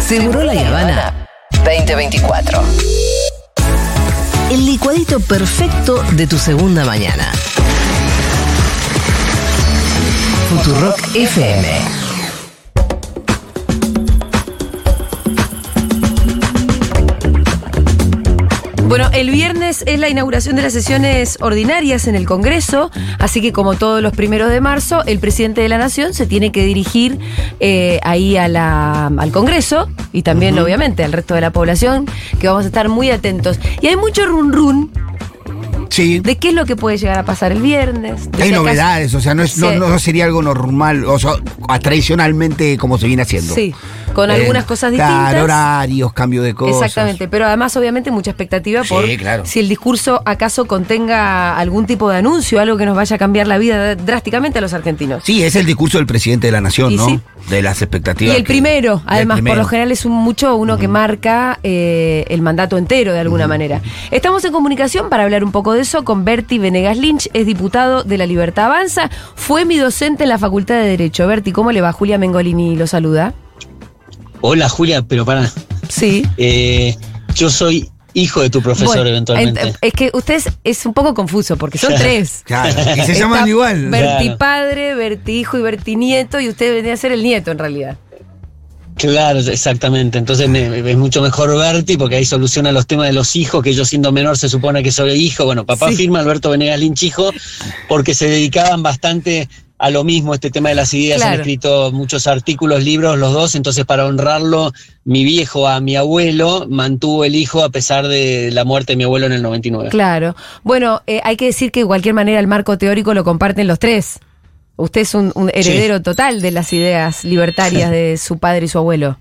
Seguro la Habana 2024. El licuadito perfecto de tu segunda mañana. Futurock FM. Bueno, el viernes es la inauguración de las sesiones ordinarias en el Congreso, así que como todos los primeros de marzo, el presidente de la Nación se tiene que dirigir eh, ahí a la, al Congreso y también, obviamente, al resto de la población, que vamos a estar muy atentos. Y hay mucho run run Sí. de qué es lo que puede llegar a pasar el viernes. Hay acaso- novedades, o sea, no, es, no, Sí. no sería algo normal, o sea, tradicionalmente como se viene haciendo. Sí, con algunas cosas distintas. Claro, horarios, cambio de cosas. Exactamente, pero además obviamente mucha expectativa Sí, por claro. si el discurso acaso contenga algún tipo de anuncio, algo que nos vaya a cambiar la vida drásticamente a los argentinos. Sí, es el discurso del presidente de la nación, Y ¿no? sí. De las Y expectativas. el que- primero, el además, por lo general es un mucho uno que marca eh, el mandato entero de alguna manera. Estamos en comunicación para hablar un poco de eso con Berti Venegas Lynch, es diputado de La Libertad Avanza, fue mi docente en la Facultad de Derecho. Berti, ¿cómo le va? Julia Mengolini lo saluda. Hola Julia, pero para, Sí. eh, yo soy hijo de tu profesor Bueno, eventualmente. ent- Es que usted es, es un poco confuso porque son tres. Claro, y se Está llaman igual. Berti Claro. padre, Berti hijo y Berti nieto, y usted vendría a ser el nieto en realidad. Claro, exactamente. Entonces me- es mucho mejor Berti porque ahí soluciona los temas de los hijos, que yo siendo menor se supone que soy hijo. Bueno, papá Sí. firma Alberto Venegas Lynch hijo porque se dedicaban bastante a lo mismo, este tema de las ideas. Claro. Han escrito muchos artículos, libros los dos, entonces para honrarlo, mi viejo a mi abuelo mantuvo el hijo a pesar de la muerte de mi abuelo en el 99. Claro. Bueno, eh, hay que decir que de cualquier manera el marco teórico lo comparten los tres. Usted es un, un heredero total de las ideas libertarias de su padre y su abuelo.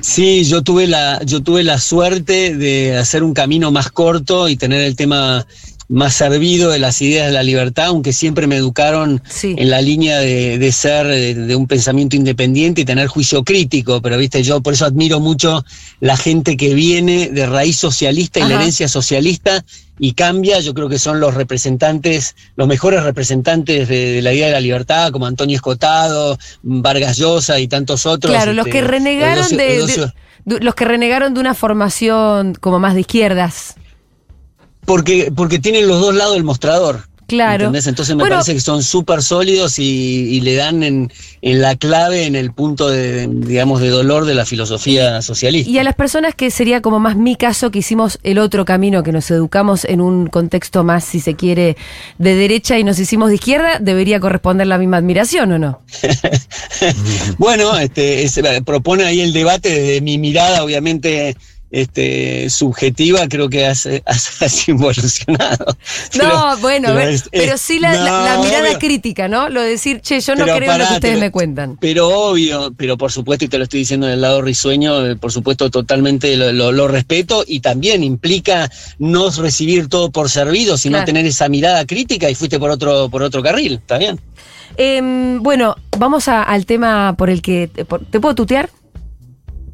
Sí, yo tuve la, yo tuve la suerte de hacer un camino más corto y tener el tema más servido de las ideas de la libertad, aunque siempre me educaron Sí. en la línea de, de ser de un pensamiento independiente y tener juicio crítico, pero viste, yo por eso admiro mucho la gente que viene de raíz socialista y la herencia socialista y cambia, yo creo que son los representantes, los mejores representantes de, de la idea de la libertad, como Antonio Escotado, Vargas Llosa y tantos otros. Claro, los este, que renegaron de- los que renegaron de una formación como más de izquierdas. Porque, porque tienen los dos lados del mostrador. Claro. ¿entendés? Entonces me Bueno, parece que son súper sólidos y, y le dan en, en la clave, en el punto de, digamos, de dolor de la filosofía socialista. Y a las personas que sería como más mi caso, que hicimos el otro camino, que nos educamos en un contexto más, si se quiere, de derecha y nos hicimos de izquierda, debería corresponder la misma admiración, ¿o no? Bueno, este, es- propone ahí el debate desde mi mirada, obviamente, este, subjetiva, creo que has, has, has involucionado. No, bueno, pero es- sí la, la- la no, mirada obvio. crítica, ¿no? Lo de decir, che, yo no Pero creo en lo que ustedes me cuentan. Pero obvio, pero por supuesto, y te lo estoy diciendo del lado risueño, eh, por supuesto totalmente lo, lo- lo respeto y también implica no recibir todo por servido, sino Claro. tener esa mirada crítica y fuiste por otro, por otro carril, ¿está bien? Em, bueno, vamos a- al tema por el que... por- ¿Te puedo tutear?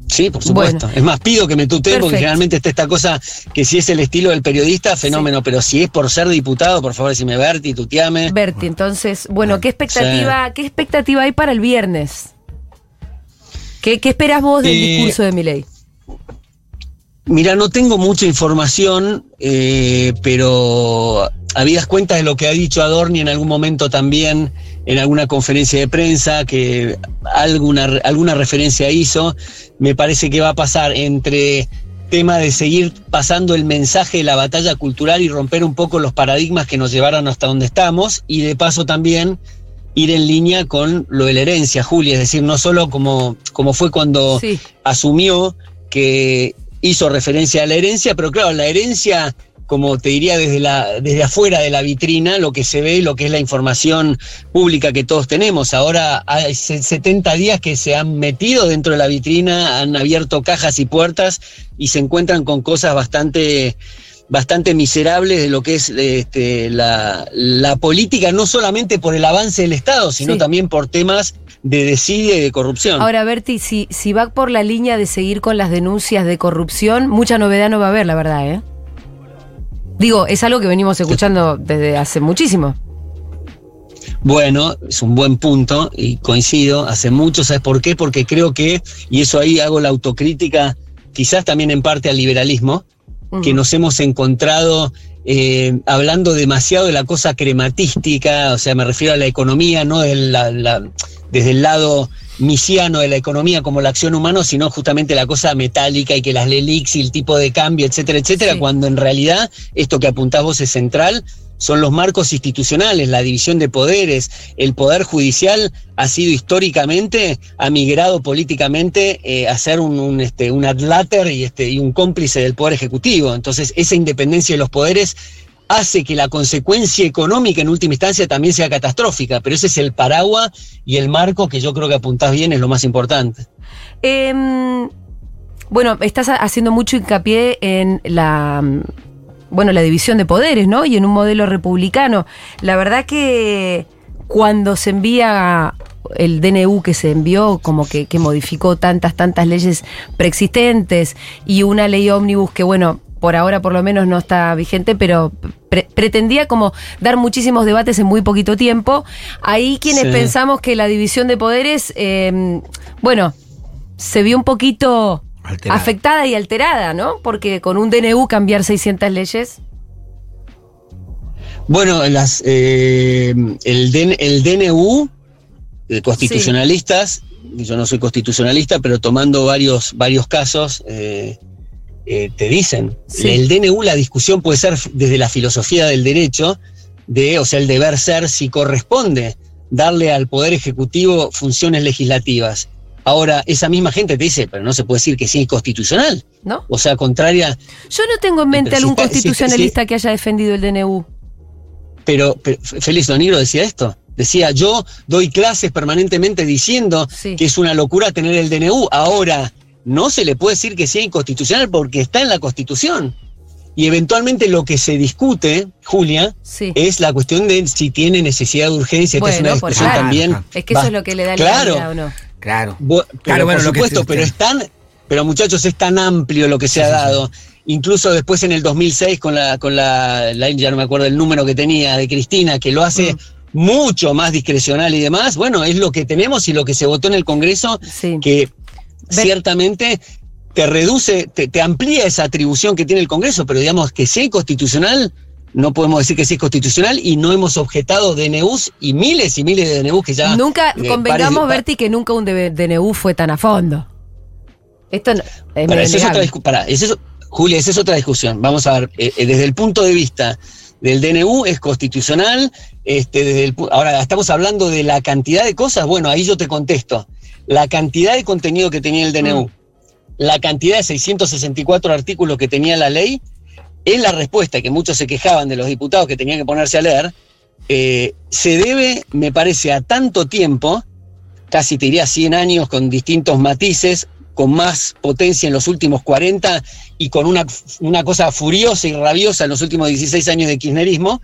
Sí, por supuesto. Bueno. Es más, pido que me tutee porque generalmente está esta cosa que si es el estilo del periodista, fenómeno, pero si es por ser diputado, por favor, decime Berti, tuteame. Berti, entonces, bueno, ¿qué expectativa, ¿qué expectativa hay para el viernes? ¿Qué, qué esperas vos del Eh, discurso de Milei? Mira, no tengo mucha información, eh, pero habías cuenta de lo que ha dicho Adorni en algún momento también en alguna conferencia de prensa, que alguna, alguna referencia hizo. Me parece que va a pasar entre tema de seguir pasando el mensaje de la batalla cultural y romper un poco los paradigmas que nos llevaron hasta donde estamos, y de paso también ir en línea con lo de la herencia, Julia, es decir, no solo como, como fue cuando Sí. asumió que hizo referencia a la herencia, pero claro, la herencia, como te diría desde, la, desde afuera de la vitrina, lo que se ve, lo que es la información pública que todos tenemos. Ahora hay se- 70 días que se han metido dentro de la vitrina, han abierto cajas y puertas y se encuentran con cosas bastante bastante miserables de lo que es este, la, la política, no solamente por el avance del Estado, sino Sí. también por temas de desidia y de corrupción. Ahora, Berti, si, si va por la línea de seguir con las denuncias de corrupción, mucha novedad no va a haber, la verdad, ¿eh? Digo, es algo que venimos escuchando desde hace muchísimo. Bueno, es un buen punto y coincido, hace mucho, ¿sabes por qué? Porque creo que, y eso ahí hago la autocrítica, quizás también en parte al liberalismo, que nos hemos encontrado eh, hablando demasiado de la cosa crematística, o sea, me refiero a la economía, no desde el lado misiano de la economía como la acción humana, sino justamente la cosa metálica y que las LELIX y el tipo de cambio, etcétera, etcétera, cuando en realidad esto que apuntás vos es central, son los marcos institucionales, la división de poderes. El poder judicial ha sido históricamente, ha migrado políticamente eh, a ser un, un, este, un adláter y, este, y un cómplice del poder ejecutivo. Entonces, esa independencia de los poderes hace que la consecuencia económica en última instancia también sea catastrófica, pero ese es el paraguas y el marco que yo creo que apuntás bien es lo más importante. Em, bueno, estás haciendo mucho hincapié en la bueno, la división de poderes, ¿no? Y en un modelo republicano. La verdad que cuando se envía el DNU que se envió, como que, modificó tantas, tantas leyes preexistentes y una ley ómnibus que, bueno, por ahora por lo menos no está vigente, pero pretendía como dar muchísimos debates en muy poquito tiempo. Ahí quienes pensamos que la división de poderes, em, bueno, se vio un poquito afectada y alterada, ¿no? Porque con un DNU cambiar 600 leyes. Bueno, las, eh, el, el, DNU, de constitucionalistas, yo no soy constitucionalista, pero tomando varios, varios casos, eh, eh, te dicen, el DNU, la discusión puede ser desde la filosofía del derecho, de, o sea, el deber ser si corresponde darle al Poder Ejecutivo funciones legislativas Ahora, esa misma gente te dice, pero no se puede decir que sí es constitucional. ¿No? O sea, contraria. Yo no tengo en mente algún constitucionalista que haya defendido el DNU. Pero, Félix Doniro decía esto. Decía, yo doy clases permanentemente diciendo que es una locura tener el DNU. Ahora, no se le puede decir que sea inconstitucional porque está en la Constitución. Y eventualmente lo que se discute, Julia, es la cuestión de si tiene necesidad de urgencia. Esta es una discusión también. Es que eso es lo que le da claro, la o no. Claro. claro, bueno, por supuesto, pero es tan, pero muchachos, es tan amplio lo que se ha dado. Incluso después en el 2006 con la, con la, ya no me acuerdo el número que tenía de Cristina, que lo hace mm. mucho más discrecional y demás. Bueno, es lo que tenemos y lo que se votó en el Congreso, que ciertamente te reduce, te, te, amplía esa atribución que tiene el Congreso, pero digamos que sea constitucional no podemos decir que sí es constitucional y no hemos objetado DNUs y miles y miles de DNUs que ya. Nunca, eh, convengamos, Berti, que nunca un DNU fue tan a fondo. Esto es para, eso es otra, para, Julia, esa es otra discusión. Vamos a ver, eh, eh, desde el punto de vista del DNU es constitucional. Este, desde el, ahora, estamos hablando de la cantidad de cosas. Bueno, ahí yo te contesto. La cantidad de contenido que tenía el DNU, mm. la cantidad de 664 artículos que tenía la ley, es la respuesta que muchos se quejaban de los diputados que tenían que ponerse a leer, eh, se debe, me parece, a tanto tiempo, casi te diría 100 años con distintos matices, con más potencia en los últimos 40 y con una, una cosa furiosa y rabiosa en los últimos 16 años de kirchnerismo,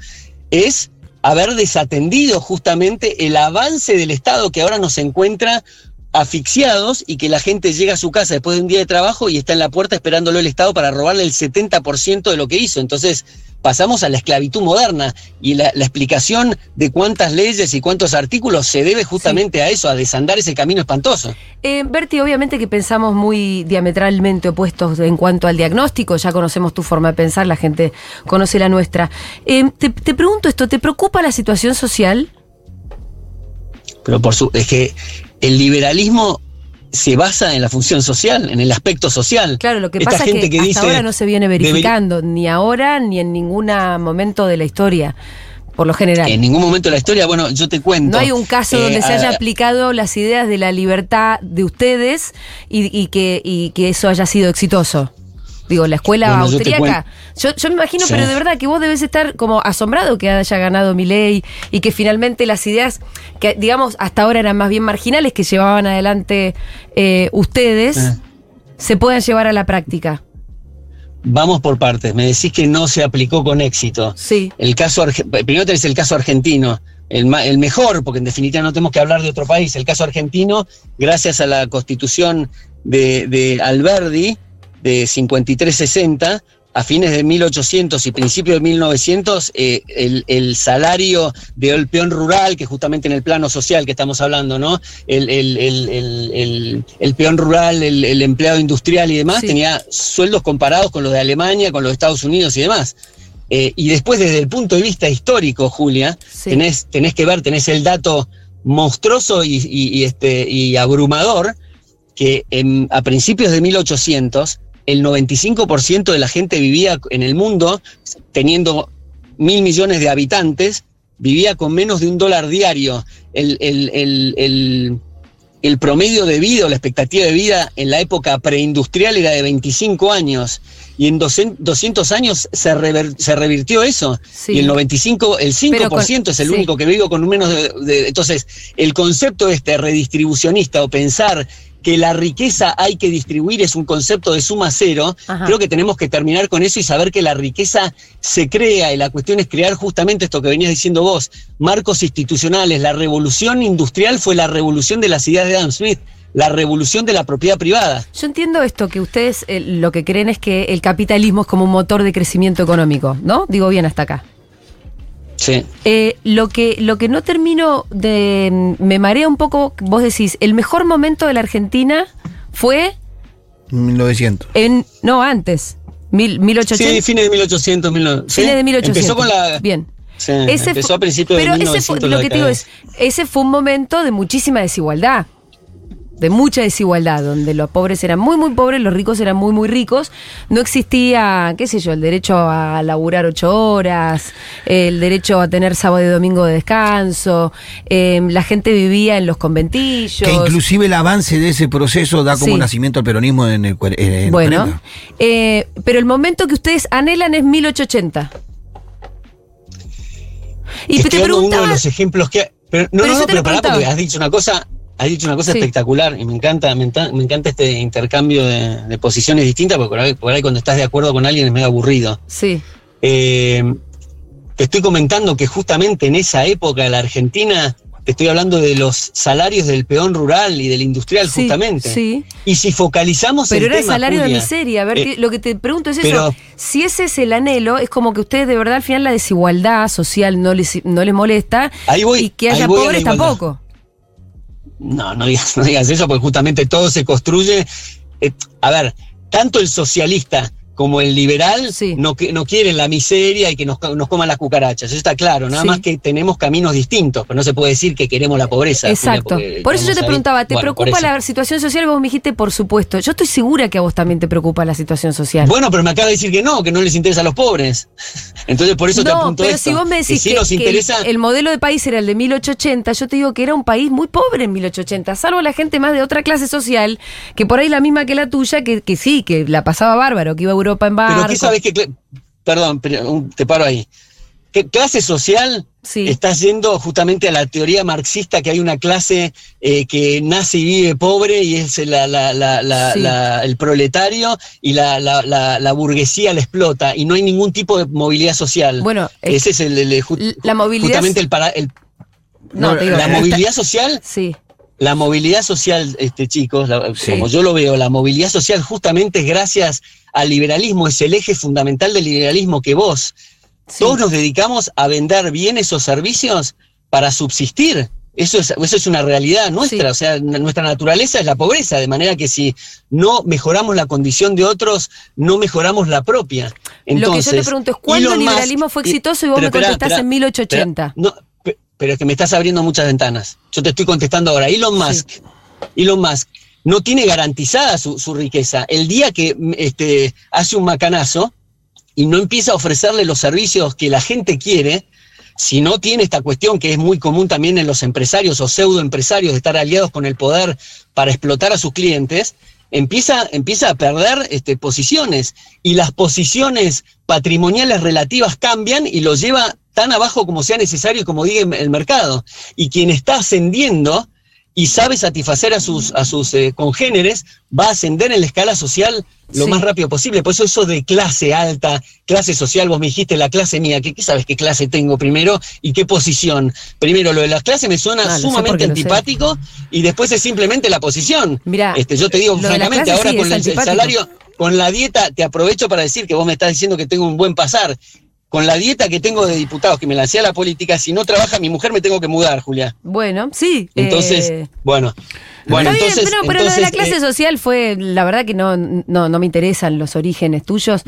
es haber desatendido justamente el avance del Estado que ahora nos encuentra asfixiados y que la gente llega a su casa después de un día de trabajo y está en la puerta esperándolo el Estado para robarle el 70% de lo que hizo. Entonces pasamos a la esclavitud moderna y la, explicación de cuántas leyes y cuántos artículos se debe justamente a eso, a desandar ese camino espantoso. Eh, Berti, obviamente que pensamos muy diametralmente opuestos en cuanto al diagnóstico, ya conocemos tu forma de pensar, la gente conoce la nuestra. Eh, te, te pregunto esto, ¿te preocupa la situación social? Pero por su, es que el liberalismo se basa en la función social, en el aspecto social. Claro, lo que pasa es que, hasta ahora no se viene verificando, ni ahora ni en ningún momento de la historia. Por lo general. En ningún momento de la historia, bueno, yo te cuento. No hay un caso donde se haya aplicado las ideas de la libertad de ustedes y, que, y que eso haya sido exitoso. Digo, la escuela austríaca. Yo, yo, me imagino, pero de verdad que vos debes estar como asombrado que haya ganado mi ley y que finalmente las ideas que, digamos, hasta ahora eran más bien marginales que llevaban adelante eh, ustedes, eh. se puedan llevar a la práctica. Vamos por partes. Me decís que no se aplicó con éxito. Sí. El caso primero tenés el caso argentino, el, el, mejor, porque en definitiva no tenemos que hablar de otro país. El caso argentino, gracias a la constitución de, de Alberdi, de 5360 a fines de 1800 y principios de 1900, eh, el, el, salario del peón rural, que justamente en el plano social que estamos hablando, ¿no? El, el peón rural, el, empleado industrial y demás, tenía sueldos comparados con los de Alemania, con los de Estados Unidos y demás. Eh, y después, desde el punto de vista histórico, Julia, tenés, tenés que ver, tenés el dato monstruoso y, este, y abrumador que a principios de 1800 el 95% de la gente vivía en el mundo, teniendo mil millones de habitantes, vivía con menos de un dólar diario. El, el, promedio de vida o la expectativa de vida en la época preindustrial era de 25 años y en 200 años se, se revirtió eso. Y el 95, el 5% es el único que vive con menos de, Entonces, el concepto este redistribucionista o pensar que la riqueza hay que distribuir es un concepto de suma cero, creo que tenemos que terminar con eso y saber que la riqueza se crea y la cuestión es crear justamente esto que venías diciendo vos, marcos institucionales. La revolución industrial fue la revolución de las ideas de Adam Smith la revolución de la propiedad privada. Yo entiendo esto, que ustedes eh, lo que creen es que el capitalismo es como un motor de crecimiento económico, ¿no? Digo bien hasta acá. Sí. Eh, lo, que, lo que no termino de. Me marea un poco, vos decís, el mejor momento de la Argentina fue. 1900. En, no, antes. Mil, 1800. Sí, fines de 1800. Fines de 1800. Empezó con la. Bien. Sí, empezó a principios de 1900. Ese fue, lo que te digo es, ese fue un momento de muchísima desigualdad de mucha desigualdad, donde los pobres eran muy, muy pobres, los ricos eran muy, muy ricos. No existía, qué sé yo, el derecho a laburar ocho horas, el derecho a tener sábado y domingo de descanso, em, la gente vivía en los conventillos. Que inclusive el avance de ese proceso da como nacimiento al peronismo en el, en Bueno, eh, pero el momento que ustedes anhelan es 1880. Y te preguntaba, uno de los ejemplos que... Pero, no, no, no, pero pará, porque has dicho una cosa has dicho una cosa espectacular y me encanta, me, encanta este intercambio de, posiciones distintas, porque por ahí, cuando estás de acuerdo con alguien es medio aburrido. Sí. Eh, te estoy comentando que justamente en esa época de la Argentina, te estoy hablando de los salarios del peón rural y del industrial, justamente. Sí. Y si focalizamos Pero era el salario de miseria. A ver, eh, lo que te pregunto es eso. Si ese es el anhelo, es como que ustedes de verdad al final la desigualdad social no les, no les molesta y que haya pobres tampoco. No, no digas, no digas eso, porque justamente todo se construye. Eh, a ver, tanto el socialista como el liberal no, no quieren la miseria y que nos, nos coman las cucarachas. Eso está claro, nada más que tenemos caminos distintos, pero no se puede decir que queremos la pobreza. Exacto. por eso yo te preguntaba, ¿te preocupa la situación social? Vos me dijiste, por supuesto. Yo estoy segura que a vos también te preocupa la situación social. Bueno, pero me acaba de decir que no, que no les interesa a los pobres. Entonces por eso te apunto pero si vos me decís que, nos interesa... el, modelo de país era el de 1880, yo te digo que era un país muy pobre en 1880, salvo la gente más de otra clase social, que por ahí la misma que la tuya, que, que sí, que la pasaba bárbaro, que iba a Europa en barco. Pero ¿qué sabes que... Perdón, te paro ahí. ¿Qué clase social está yendo justamente a la teoría marxista que hay una clase eh, que nace y vive pobre y es el proletario y la, burguesía la explota y no hay ningún tipo de movilidad social? Bueno, ese es el, la movilidad justamente el para el, no, la movilidad social sí la movilidad social, este, chicos, como yo lo veo, la movilidad social justamente es gracias al liberalismo, es el eje fundamental del liberalismo que vos, todos nos dedicamos a vender bienes o servicios para subsistir. Eso es, eso es una realidad nuestra, o sea, nuestra naturaleza es la pobreza, de manera que si no mejoramos la condición de otros, no mejoramos la propia. Entonces, Lo que yo te pregunto es, ¿cuándo el liberalismo fue exitoso y vos me contestás en 1880? no, pero es que me estás abriendo muchas ventanas. Yo te estoy contestando ahora. Elon Musk, Elon Musk no tiene garantizada su, riqueza. El día que este, hace un macanazo y no empieza a ofrecerle los servicios que la gente quiere, si no tiene esta cuestión que es muy común también en los empresarios o pseudoempresarios de estar aliados con el poder para explotar a sus clientes, empieza, empieza a perder este, posiciones y las posiciones patrimoniales relativas cambian y lo lleva tan abajo como sea necesario y como diga el mercado. Y quien está ascendiendo y sabe satisfacer a sus, a sus eh, congéneres, va a ascender en la escala social lo más rápido posible. Por eso eso de clase alta, clase social, vos me dijiste la clase mía, ¿qué, sabes qué clase tengo primero y qué posición? Primero, lo de las clases me suena ah, sumamente antipático y después es simplemente la posición. Mira, este, yo te digo francamente, ahora con el, salario con la dieta, te aprovecho para decir que vos me estás diciendo que tengo un buen pasar. Con la dieta que tengo de diputados, que me lancé a la política, si no trabaja mi mujer me tengo que mudar, Julia. Bueno, sí. Entonces, eh, bueno. Bueno, Está bien, entonces, pero, pero lo de la clase eh, social fue, la verdad que no, no, no me interesan los orígenes tuyos.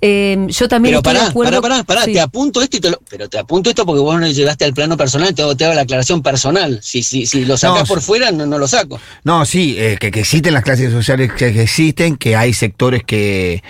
Eh, yo también Pero estoy de pará, acuerdo. pará, pará, pará, Sí. te apunto esto y te lo, pero te apunto esto porque vos no llegaste al plano personal, te hago, te hago la aclaración personal. Si, si, si lo sacás No, por fuera, no, no lo saco. No, sí, eh, que, que existen las clases sociales que, que existen, que hay sectores que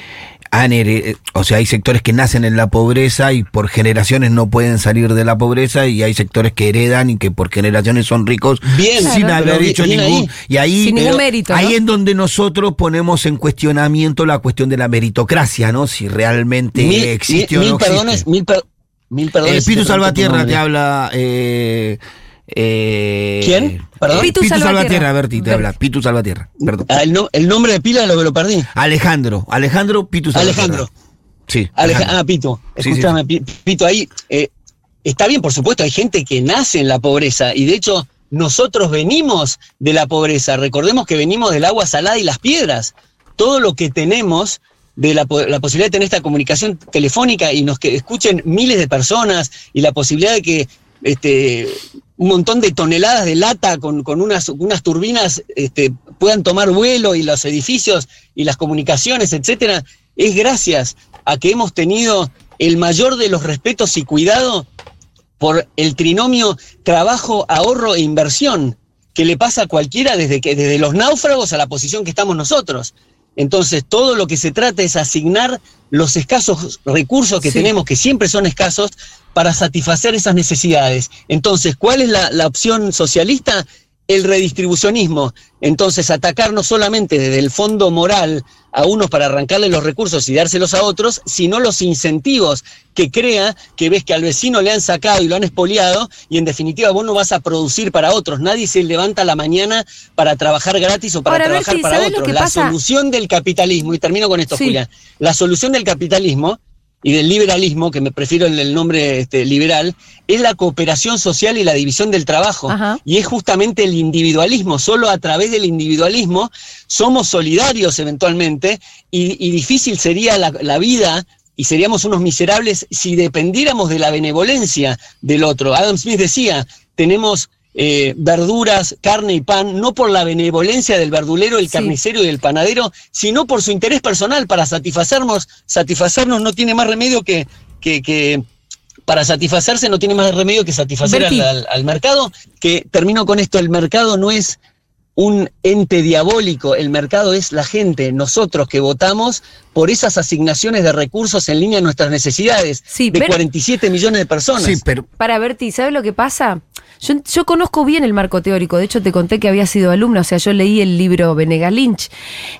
han here- o sea, hay sectores que nacen en la pobreza y por generaciones no pueden salir de la pobreza y hay sectores que heredan y que por generaciones son ricos Bien, sin Claro. haber hecho bien ningún ahí. y ahí Sin ningún pero mérito, ahí ¿no? en donde nosotros ponemos en cuestionamiento la cuestión de la meritocracia, ¿no? Si realmente Mil, existe mil- o no mil existe. perdones, mil, per- mil perdones. Eh, Pitu te Salvatierra nombre. te habla. Eh, eh, ¿Quién? Perdón. Pitu, Pitu Salvatierra, Salvatierra, Berti, te habla. Pitu Salvatierra, perdón. Ah, el, no- el nombre de pila lo, lo perdí. Alejandro, Alejandro Pitu Salvatierra. Alejandro. Sí. Aleja- Alejandro. ah, Pito, Sí, sí, escúchame, Pito, ahí eh, está bien, por supuesto, hay gente que nace en la pobreza y de hecho nosotros venimos de la pobreza. Recordemos que venimos del agua salada y las piedras. Todo lo que tenemos de la, la posibilidad de tener esta comunicación telefónica y nos que escuchen miles de personas y la posibilidad de que este, un montón de toneladas de lata con, con unas, unas turbinas este, puedan tomar vuelo y los edificios y las comunicaciones, etcétera, es gracias a que hemos tenido el mayor de los respetos y cuidado por el trinomio trabajo, ahorro e inversión que le pasa a cualquiera desde, que, desde los náufragos a la posición que estamos nosotros. Entonces, todo lo que se trata es asignar los escasos recursos que Sí. tenemos, que siempre son escasos, para satisfacer esas necesidades. Entonces, ¿cuál es la, la opción socialista? El redistribucionismo. Entonces, atacar no solamente desde el fondo moral a unos para arrancarle los recursos y dárselos a otros, sino los incentivos que crea que ves que al vecino le han sacado y lo han expoliado y en definitiva vos no vas a producir para otros. Nadie se levanta a la mañana para trabajar gratis o para Ahora, trabajar para ¿sabés lo otros. La pasa? solución del capitalismo, y termino con esto, Sí. Julia, la solución del capitalismo y del liberalismo, que me prefiero el, el nombre este, liberal, es la cooperación social y la división del trabajo. Ajá. Y es justamente el individualismo. Solo a través del individualismo somos solidarios eventualmente y, y difícil sería la, la vida y seríamos unos miserables si dependiéramos de la benevolencia del otro. Adam Smith decía, tenemos eh, verduras, carne y pan, no por la benevolencia del verdulero, el Sí. carnicero y el panadero, sino por su interés personal para satisfacernos. Satisfacernos no tiene más remedio que, que, que para satisfacerse no tiene más remedio que satisfacer al, al- al mercado. Que termino con esto, el mercado no es un ente diabólico, el mercado es la gente, nosotros que votamos por esas asignaciones de recursos en línea a nuestras necesidades Sí, de Ber- 47 millones de personas. Sí, pero Para Berti, ¿sabes lo que pasa? Yo, yo conozco bien el marco teórico, de hecho te conté que había sido alumna, o sea, yo leí el libro Venegas Lynch.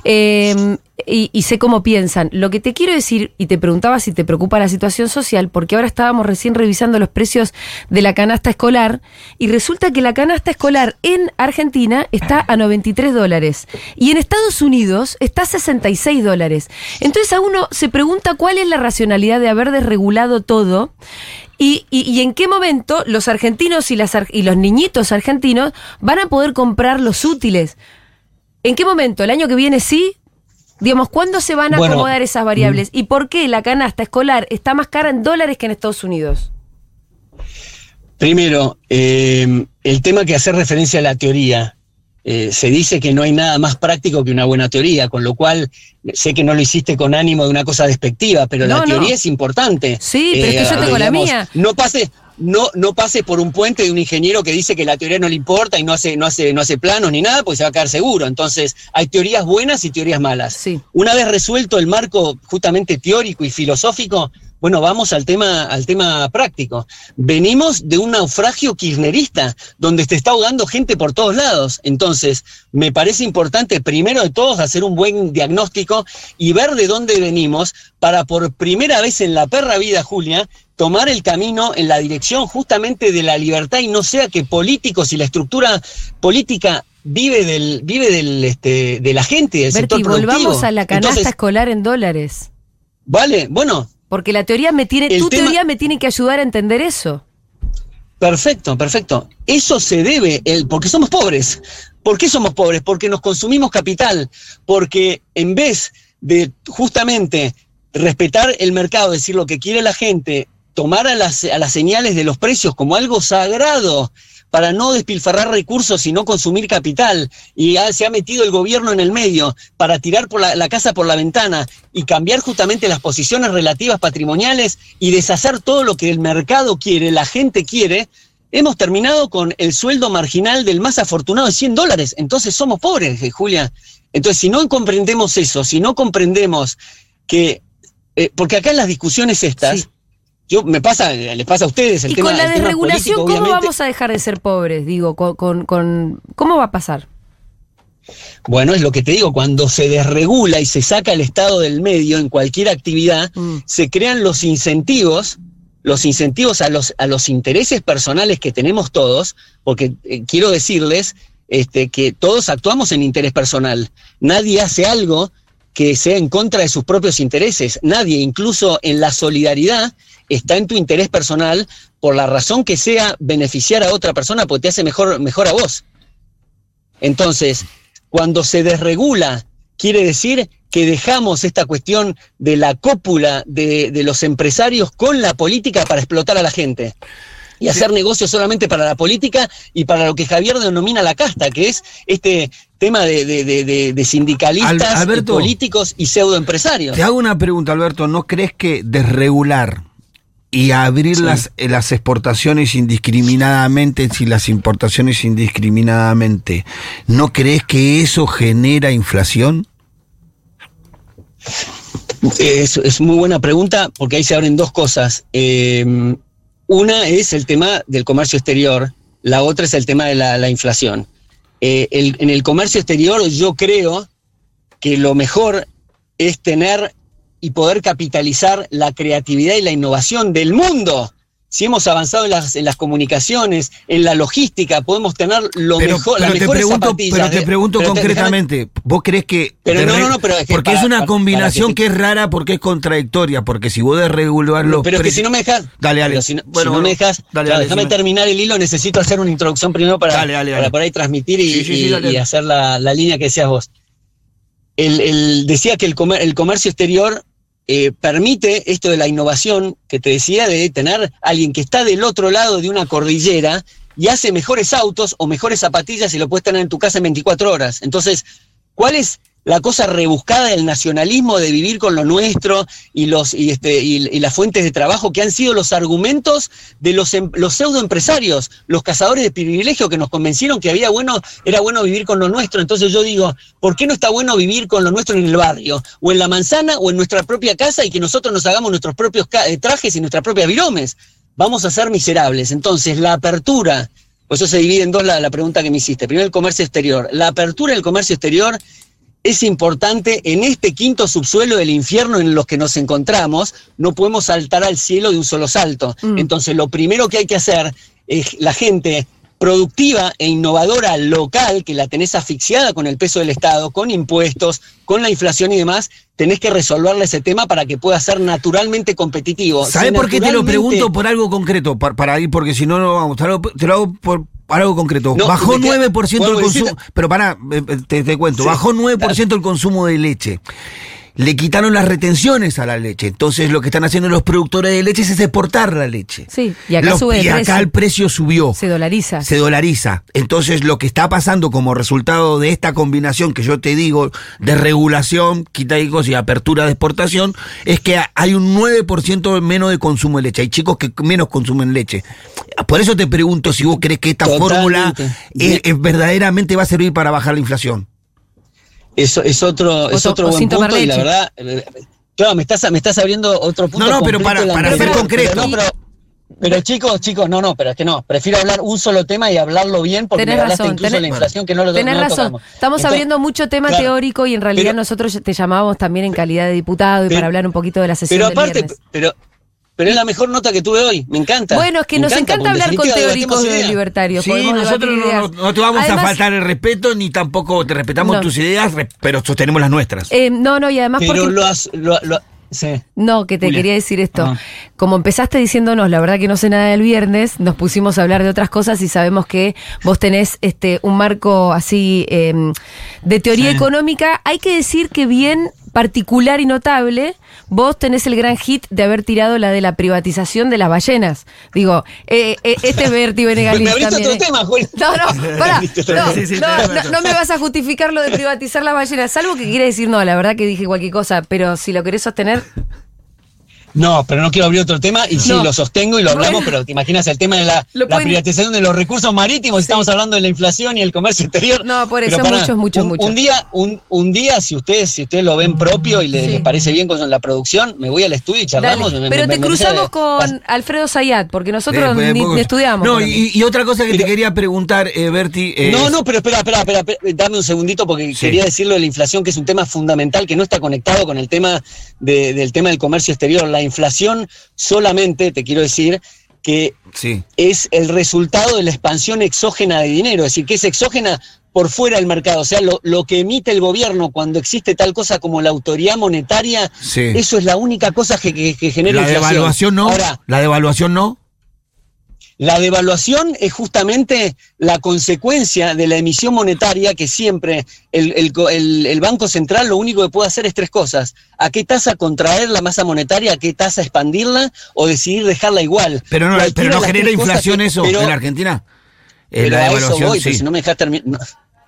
Eh, y, sé cómo piensan. Lo que te quiero decir, y te preguntaba si te preocupa la situación social, porque ahora estábamos recién revisando los precios de la canasta escolar y resulta que la canasta escolar en Argentina está a 93 dólares y en Estados Unidos está a 66 dólares. Entonces a uno se pregunta cuál es la racionalidad de haber desregulado todo y, y- y en qué momento los argentinos y, las y los niñitos argentinos van a poder comprar los útiles. ¿En qué momento? ¿El año que viene sí? Digamos, ¿cuándo se van a Bueno, acomodar esas variables? ¿Y por qué la canasta escolar está más cara en dólares que en Estados Unidos? Primero, eh, el tema que hace referencia a la teoría. Eh, se dice que no hay nada más práctico que una buena teoría, con lo cual sé que no lo hiciste con ánimo de una cosa despectiva, pero No, la no. teoría es importante. Sí, pero es que yo tengo la mía. No pase, no, no pase por un puente de un ingeniero que dice que la teoría no le importa y no hace, no hace, no hace planos ni nada, pues se va a quedar seguro. Entonces, hay teorías buenas y teorías malas. Sí. Una vez resuelto el marco justamente teórico y filosófico, bueno, vamos al tema, al tema práctico. Venimos de un naufragio kirchnerista, donde te está ahogando gente por todos lados. Entonces, me parece importante, primero de todos, hacer un buen diagnóstico y ver de dónde venimos para por primera vez en la perra vida, Julia, tomar el camino en la dirección justamente de la libertad y no sea que políticos y la estructura política vive del, vive del, este, de la gente, del sector productivo. volvamos a la canasta Entonces, escolar en dólares. Vale, bueno, Porque la teoría me tiene, El tu tema- teoría me tiene que ayudar a entender eso. perfecto, perfecto. Eso se debe, el, porque somos pobres. ¿Por qué somos pobres? Porque nos consumimos capital, porque en vez de justamente respetar el mercado, decir lo que quiere la gente, tomar a las, a las señales de los precios como algo sagrado para no despilfarrar recursos y no consumir capital, y se ha metido el gobierno en el medio para tirar por la, casa por la ventana y cambiar justamente las posiciones relativas patrimoniales y deshacer todo lo que el mercado quiere, la gente quiere, hemos terminado con el sueldo marginal del más afortunado de 100 dólares. Entonces somos pobres, eh, Julia. Entonces, si no comprendemos eso, si no comprendemos que, eh, porque acá en las discusiones estas. Yo me pasa, les pasa a ustedes el y tema. con la desregulación, ¿cómo vamos a dejar de ser pobres? Digo, con, con, con, ¿cómo va a pasar? Bueno, es lo que te digo, cuando se desregula y se saca el Estado del medio en cualquier actividad, mm. se crean los incentivos los incentivos a los, a los intereses personales que tenemos todos, porque eh, quiero decirles este, que todos actuamos en interés personal. Nadie hace algo que sea en contra de sus propios intereses. Nadie, incluso en la solidaridad, está en tu interés personal por la razón que sea beneficiar a otra persona porque te hace mejor, mejor a vos. Entonces, cuando se desregula, quiere decir que dejamos esta cuestión de la cópula de, de, los empresarios con la política para explotar a la gente. Y hacer sí. negocios solamente para la política y para lo que Javier denomina la casta, que es este tema de, de, de sindicalistas, Alberto, políticos y pseudoempresarios. Te hago una pregunta, Alberto. ¿No crees que desregular y abrir sí. las, eh, las exportaciones indiscriminadamente, si las importaciones indiscriminadamente, ¿no crees que eso genera inflación? Es, es, muy buena pregunta porque ahí se abren dos cosas. Eh, una es el tema del comercio exterior, la otra es el tema de la, la inflación. Eh, el, en el comercio exterior yo creo que lo mejor es tener y poder capitalizar la creatividad y la innovación del mundo si hemos avanzado en las, en las, comunicaciones, en la logística, podemos tener lo pero, mejor, pero las mejores pregunto. Pero te pregunto pero concretamente, déjame, ¿vos crees que... Pero no, no, no, pero es que porque para, es una para, combinación para que, que, es rara porque es contradictoria, porque si vos desregular los Pero es que si no me dejas... Dale, dale. Si no, bueno, si no me dejas... dale, dale, déjame terminar el hilo, necesito hacer una introducción primero para, dale, dale, para por ahí transmitir y, sí, sí, sí, y, y hacer la, la, línea que decías vos. El, el, decía que el, comer, el comercio exterior eh, permite esto de la innovación que te decía de tener alguien que está del otro lado de una cordillera y hace mejores autos o mejores zapatillas y lo puedes tener en tu casa en 24 horas. Entonces, ¿cuál es la cosa rebuscada del nacionalismo de vivir con lo nuestro y los y este y, y, las fuentes de trabajo que han sido los argumentos de los em, los pseudoempresarios, los cazadores de privilegio que nos convencieron que había bueno era bueno vivir con lo nuestro. Entonces yo digo, ¿por qué no está bueno vivir con lo nuestro en el barrio o en la manzana o en nuestra propia casa y que nosotros nos hagamos nuestros propios eh, trajes y nuestras propias viromes? Vamos a ser miserables. Entonces, la apertura pues eso se divide en dos la, la pregunta que me hiciste. Primero el comercio exterior. La apertura del comercio exterior es importante en este quinto subsuelo del infierno en los que nos encontramos, no podemos saltar al cielo de un solo salto. Mm. Entonces, lo primero que hay que hacer es la gente productiva e innovadora local, que la tenés asfixiada con el peso del Estado, con impuestos, con la inflación y demás, tenés que resolverle ese tema para que pueda ser naturalmente competitivo. ¿Sabes si por qué te lo pregunto por algo concreto? Para, para ir, porque si no, no vamos. Te lo, te lo hago por, algo concreto. No, bajó 9% el consumo. Pero para, eh, te, te cuento, sí, bajó 9% claro. el consumo de leche. Le quitaron las retenciones a la leche. Entonces lo que están haciendo los productores de leche es exportar la leche. Sí, y acá los, sube Y acá precio. el precio subió. Se dolariza. Se dolariza. Entonces lo que está pasando como resultado de esta combinación que yo te digo de regulación, quita hijos y apertura de exportación, es que hay un 9% menos de consumo de leche. Hay chicos que menos consumen leche. Por eso te pregunto si vos crees que esta fórmula es, es, verdaderamente va a servir para bajar la inflación. Es, es otro, es otro buen punto leche. y la verdad, claro, me estás, me estás abriendo otro punto. No, no, pero para, para ser concreto. Pero, no, pero, pero, chicos, chicos, no, no, pero es que no. Prefiero hablar un solo tema y hablarlo bien porque tenés me hablaste razón, incluso tenés, de la inflación que no lo Tenés no razón. Tocamos. Estamos Entonces, abriendo mucho tema claro, teórico y en realidad pero, nosotros te llamábamos también en calidad de diputado y pero, para hablar un poquito de la sesión Pero del aparte, viernes. pero pero es la mejor nota que tuve hoy, me encanta. Bueno, es que me nos encanta, encanta hablar con teóricos de libertarios. Sí, nosotros no, no, te vamos además, a faltar el respeto, ni tampoco te respetamos no. tus ideas, pero sostenemos las nuestras. Eh, no, no, y además pero porque... lo, has, lo, lo Sí. No, que te Julia. quería decir esto. Ajá. Como empezaste diciéndonos, la verdad que no sé nada del viernes, nos pusimos a hablar de otras cosas y sabemos que vos tenés este un marco así eh, de teoría Sí. económica. Hay que decir que bien particular y notable, vos tenés el gran hit de haber tirado la de la privatización de las ballenas. Digo, eh, eh, este es Berti Me abriste también, otro ¿eh? tema, Julio. No, no, pará, no, no, me vas a justificar lo de privatizar las ballenas, salvo que quiere decir, no, la verdad que dije cualquier cosa, pero si lo querés sostener, No, pero no quiero abrir otro tema y sí, No. lo sostengo y lo hablamos, Bueno. pero te imaginas el tema de la, Lo la pueden- privatización de los recursos marítimos, estamos hablando de la inflación y el comercio exterior. No, por eso, muchos, muchos, un, muchos. Un día, un, un día, si ustedes, si ustedes lo ven propio y le- Sí. les parece bien con la producción, me voy al estudio y charlamos. me- pero me- te me- cruzamos con Alfredo Zayat, porque nosotros ni, poco- ni estudiamos. No, y, y otra cosa que te quería preguntar, eh, Berti. eh, No, no, pero espera, espera, espera, espera, dame un segundito porque Sí. quería decirlo de la inflación, que es un tema fundamental, que no está conectado con el tema de- del tema del comercio exterior. La inflación solamente, te quiero decir, que Sí. es el resultado de la expansión exógena de dinero, es decir, que es exógena por fuera del mercado, o sea, lo, lo que emite el gobierno cuando existe tal cosa como la autoridad monetaria, Sí. eso es la única cosa que, que- que genera La inflación. devaluación no. Ahora, la devaluación no. La devaluación es justamente la consecuencia de la emisión monetaria que siempre el, el el- el Banco Central lo único que puede hacer es tres cosas. ¿A qué tasa contraer la masa monetaria? ¿A qué tasa expandirla? ¿O decidir dejarla igual? Pero no, pero no genera inflación que- eso pero- en la Argentina. Eh, pero la a eso voy, sí. pero si no me dejas terminar. No,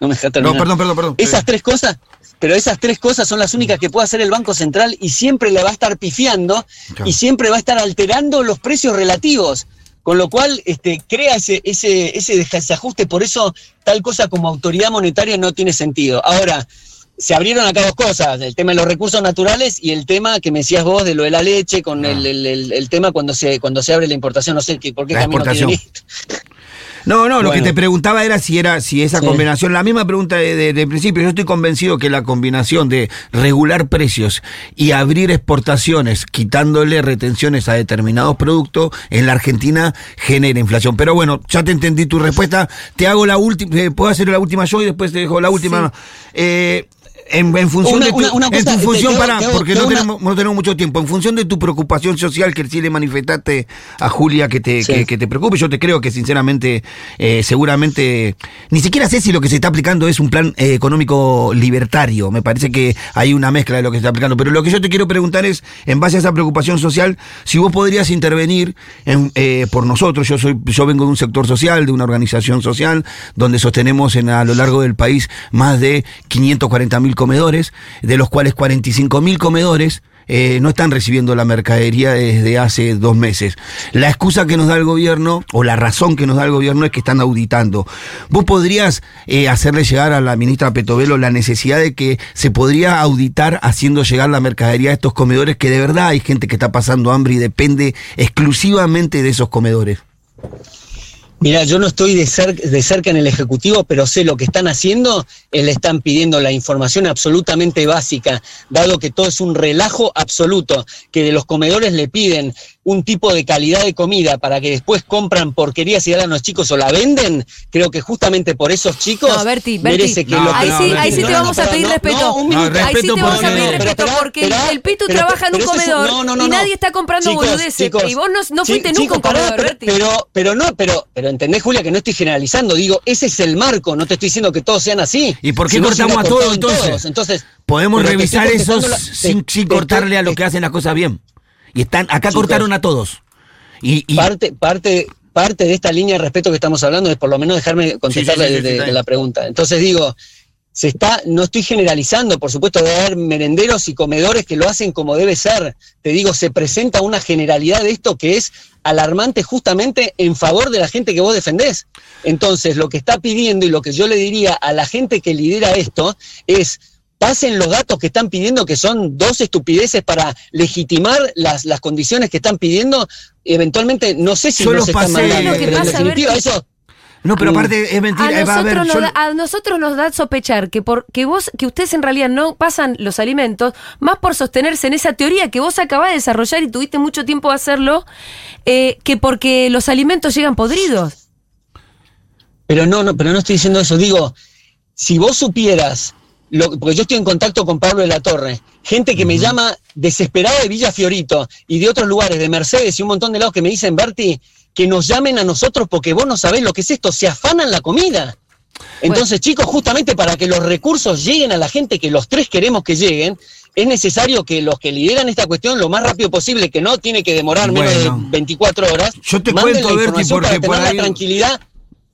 no me terminar. No, perdón, perdón, perdón. Esas tres cosas, pero esas tres cosas son las únicas que puede hacer el Banco Central y siempre le va a estar pifiando Claro. y siempre va a estar alterando los precios relativos. Con lo cual, este, crea ese, ese, ese desajuste, por eso tal cosa como autoridad monetaria no tiene sentido. Ahora, se abrieron acá dos cosas, el tema de los recursos naturales y el tema que me decías vos de lo de la leche, con Ah. el, el- el- el tema cuando se, cuando se abre la importación, no sé qué, por qué La camino exportación. tiene No, no, lo que te preguntaba era si era si esa Sí. combinación, la misma pregunta de, de- de principio, yo estoy convencido que la combinación de regular precios y abrir exportaciones, quitándole retenciones a determinados productos, en la Argentina genera inflación. Pero bueno, ya te entendí tu respuesta, te hago la última, eh, puedo hacer la última yo y después te dejo la última. Eh, en, en función Una- de tu, una- una en cosa, tu te- función te hago- para, te hago- porque no tenemos, no tenemos mucho tiempo, en función de tu preocupación social que sí le manifestaste a Julia que te, Sí. que, que te preocupe, yo te creo que sinceramente, eh, seguramente, ni siquiera sé si lo que se está aplicando es un plan eh, económico libertario, me parece que hay una mezcla de lo que se está aplicando, pero lo que yo te quiero preguntar es, en base a esa preocupación social, si vos podrías intervenir en, eh, por nosotros, yo soy, yo vengo de un sector social, de una organización social, donde sostenemos en, a lo largo del país más de 540 mil comedores, de los cuales 45 mil comedores eh, no están recibiendo la mercadería desde hace dos meses. La excusa que nos da el gobierno, o la razón que nos da el gobierno, es que están auditando. ¿Vos podrías eh, hacerle llegar a la ministra Petovelo la necesidad de que se podría auditar haciendo llegar la mercadería a estos comedores, que de verdad hay gente que está pasando hambre y depende exclusivamente de esos comedores? Mira, yo no estoy de, cer- de cerca en el Ejecutivo, pero sé lo que están haciendo, eh, le están pidiendo la información absolutamente básica, dado que todo es un relajo absoluto, que de los comedores le piden un tipo de calidad de comida para que después compran porquerías y dan a los chicos o la venden, creo que justamente por esos chicos No, Berti, Berti. merece que No, lo que- ahí sí, no, ahí sí no, te no, vamos a no, pedir no, respeto. no, un minuto. ahí sí te vamos a pedir no, no, respeto pero porque el Pitu pero- trabaja en un eso comedor no, no, no, y no. nadie está comprando Chicos, boludeces. chicos, y vos no, fuiste nunca un comedor, Berti. pero, pero no, pero, pero entendés, Julia, que no estoy generalizando. Digo, ese es el marco, no te estoy diciendo que todos sean así. ¿Y por qué cortamos a todos, entonces? Entonces, Podemos revisar la- sin, cortarle a lo que hacen las cosas bien. Y están acá Chicos. cortaron a todos. Y, y- parte, parte, parte de esta línea de respeto que estamos hablando es por lo menos dejarme contestarle Sí, sí, sí, sí, de, está de bien. la pregunta. Entonces digo, se está, no estoy generalizando, por supuesto, de haber merenderos y comedores que lo hacen como debe ser. Te digo, se presenta una generalidad de esto que es alarmante justamente en favor de la gente que vos defendés. Entonces, lo que está pidiendo y lo que yo le diría a la gente que lidera esto es pasen los datos que están pidiendo, que son dos estupideces para legitimar las, las condiciones que están pidiendo. Eventualmente, no sé si Yo no los se están mandando, eso... no, pero Mm. aparte es mentira. A eh, va a nosotros, yo- nos da, a nosotros nos da sospechar que por que vos, que ustedes en realidad no pasan los alimentos, más por sostenerse en esa teoría que vos acabás de desarrollar y tuviste mucho tiempo de hacerlo, eh, que porque los alimentos llegan podridos. Pero no, no, pero no estoy diciendo eso. Digo, si vos supieras, lo, porque yo estoy en contacto con Pablo de la Torre, gente que me llama desesperada de Villa Fiorito y de otros lugares, de Mercedes y un montón de lados que me dicen, Berti, que nos llamen a nosotros porque vos no sabés lo que es esto, se afanan la comida. Entonces, chicos, justamente para que los recursos lleguen a la gente que los tres queremos que lleguen, es necesario que los que lideran esta cuestión lo más rápido posible, que no tiene que demorar menos de 24 horas, Yo te manden cuento, la Berti, información porque para por tener ahí- la tranquilidad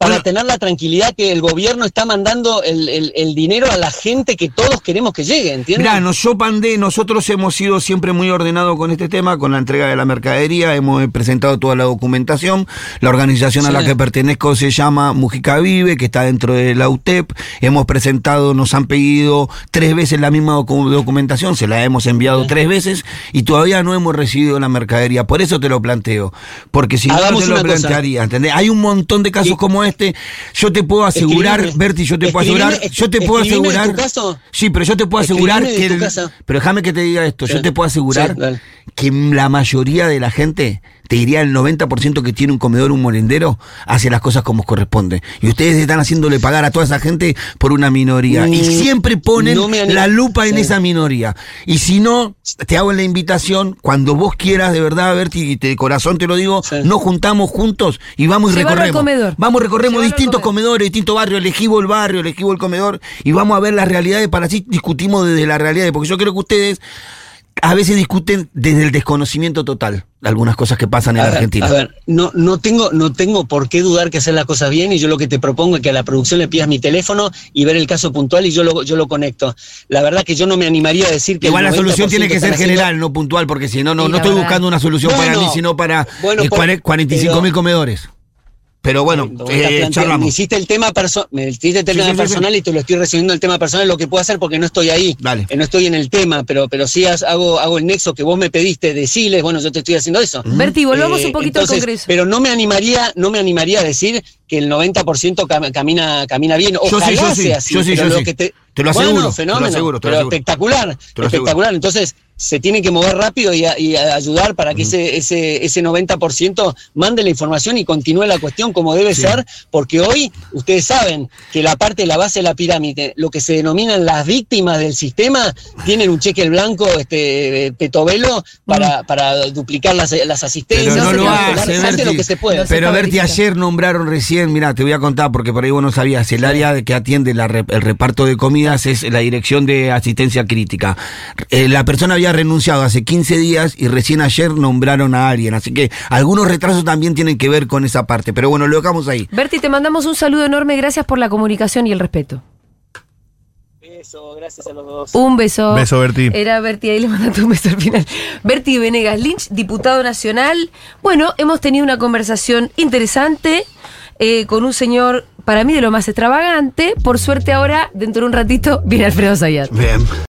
para Bueno. tener la tranquilidad que el gobierno está mandando el, el- el dinero a la gente que todos queremos que llegue, ¿entiendes? Mirá, no, yo pandé, nosotros hemos sido siempre muy ordenados con este tema, con la entrega de la mercadería, hemos presentado toda la documentación, la organización a la que pertenezco se llama Mujica Vive, que está dentro de la UTEP, hemos presentado, nos han pedido tres veces la misma docu- documentación, se la hemos enviado tres veces y todavía no hemos recibido la mercadería, por eso te lo planteo, porque si no Hagamos te lo una cosa. plantearía, ¿entendés? Hay un montón de casos como este, yo te puedo asegurar, Escribime- Berti, yo te puedo asegurar, yo te puedo de tu asegurar, caso. sí, pero yo te puedo asegurar que el- pero déjame que te diga esto, yo te puedo asegurar Sí, que la mayoría de la gente, te diría el 90% que tiene un comedor, un molendero, hace las cosas como corresponde. Y ustedes están haciéndole pagar a toda esa gente por una minoría. y Mm, siempre ponen no la lupa en Sí. esa minoría. Y si no, te hago la invitación, cuando vos quieras, de verdad, Berti, y de corazón te lo digo, Sí. nos juntamos juntos y vamos y Llevarlo recorremos. comedor. Vamos, recorremos Llevarlo distintos comedor. comedores, distintos barrios, elegimos el barrio, elegimos el comedor y vamos a ver las realidades para así discutimos desde las realidades, porque yo creo que ustedes a veces discuten desde el desconocimiento total de algunas cosas que pasan en A ver, Argentina. A ver, no, no, tengo, no tengo por qué dudar que hacer las cosas bien y yo lo que te propongo es que a la producción le pidas mi teléfono y ver el caso puntual y yo lo, yo lo conecto. La verdad que yo no me animaría a decir que... Igual la solución 90% tiene que ser haciendo- general, no puntual, porque si no, no, Sí, no estoy verdad. buscando una solución para mí, sino para bueno, eh, por- cuare- 45 mil pero- comedores. Pero bueno, eh, charlamos. Me hiciste el tema, perso- me hiciste el Sí, tema sí, sí, personal y te lo estoy resumiendo el tema personal, lo que puedo hacer porque no estoy ahí, Dale. eh, no estoy en el tema, pero, pero sí has- hago, hago el nexo que vos me pediste, deciles, bueno, yo te estoy haciendo eso. Berti, volvamos Eh, un poquito entonces, al Congreso. Pero no me animaría, no me animaría a decir que el 90% cam- camina, camina bien. Yo sí, Ojalá yo sí, sea así. yo sí, pero yo lo sí. que te, Te lo Bueno, aseguro, te lo fenómeno, aseguro, te lo pero aseguro. espectacular, Te lo aseguro. espectacular. Entonces, se tiene que mover rápido y, a- y a- ayudar para que ese, ese, ese 90% mande la información y continúe la cuestión como debe ser, porque hoy ustedes saben que la parte de la base de la pirámide, lo que se denominan las víctimas del sistema, tienen un cheque blanco, este eh, petovelo, para, para duplicar las, las asistencias. Pero no lo hace, hace lo que se puede. Pero Berti, ayer nombraron recién, mira, te voy a contar porque por ahí vos no sabías, el área de que atiende la el reparto de comidas es la dirección de asistencia crítica. Eh, la persona había renunciado hace 15 días y recién ayer nombraron a alguien, así que algunos retrasos también tienen que ver con esa parte, pero bueno, lo dejamos ahí. Berti, te mandamos un saludo enorme, gracias por la comunicación y el respeto. Eso, gracias a los dos. Un beso. Beso, Berti. Era Berti, ahí le mandaste un beso al final. Berti Venegas Lynch, diputado nacional. Bueno, hemos tenido una conversación interesante eh, con un señor, para mí, de lo más extravagante. Por suerte ahora, dentro de un ratito, viene Alfredo Zayat. Bien.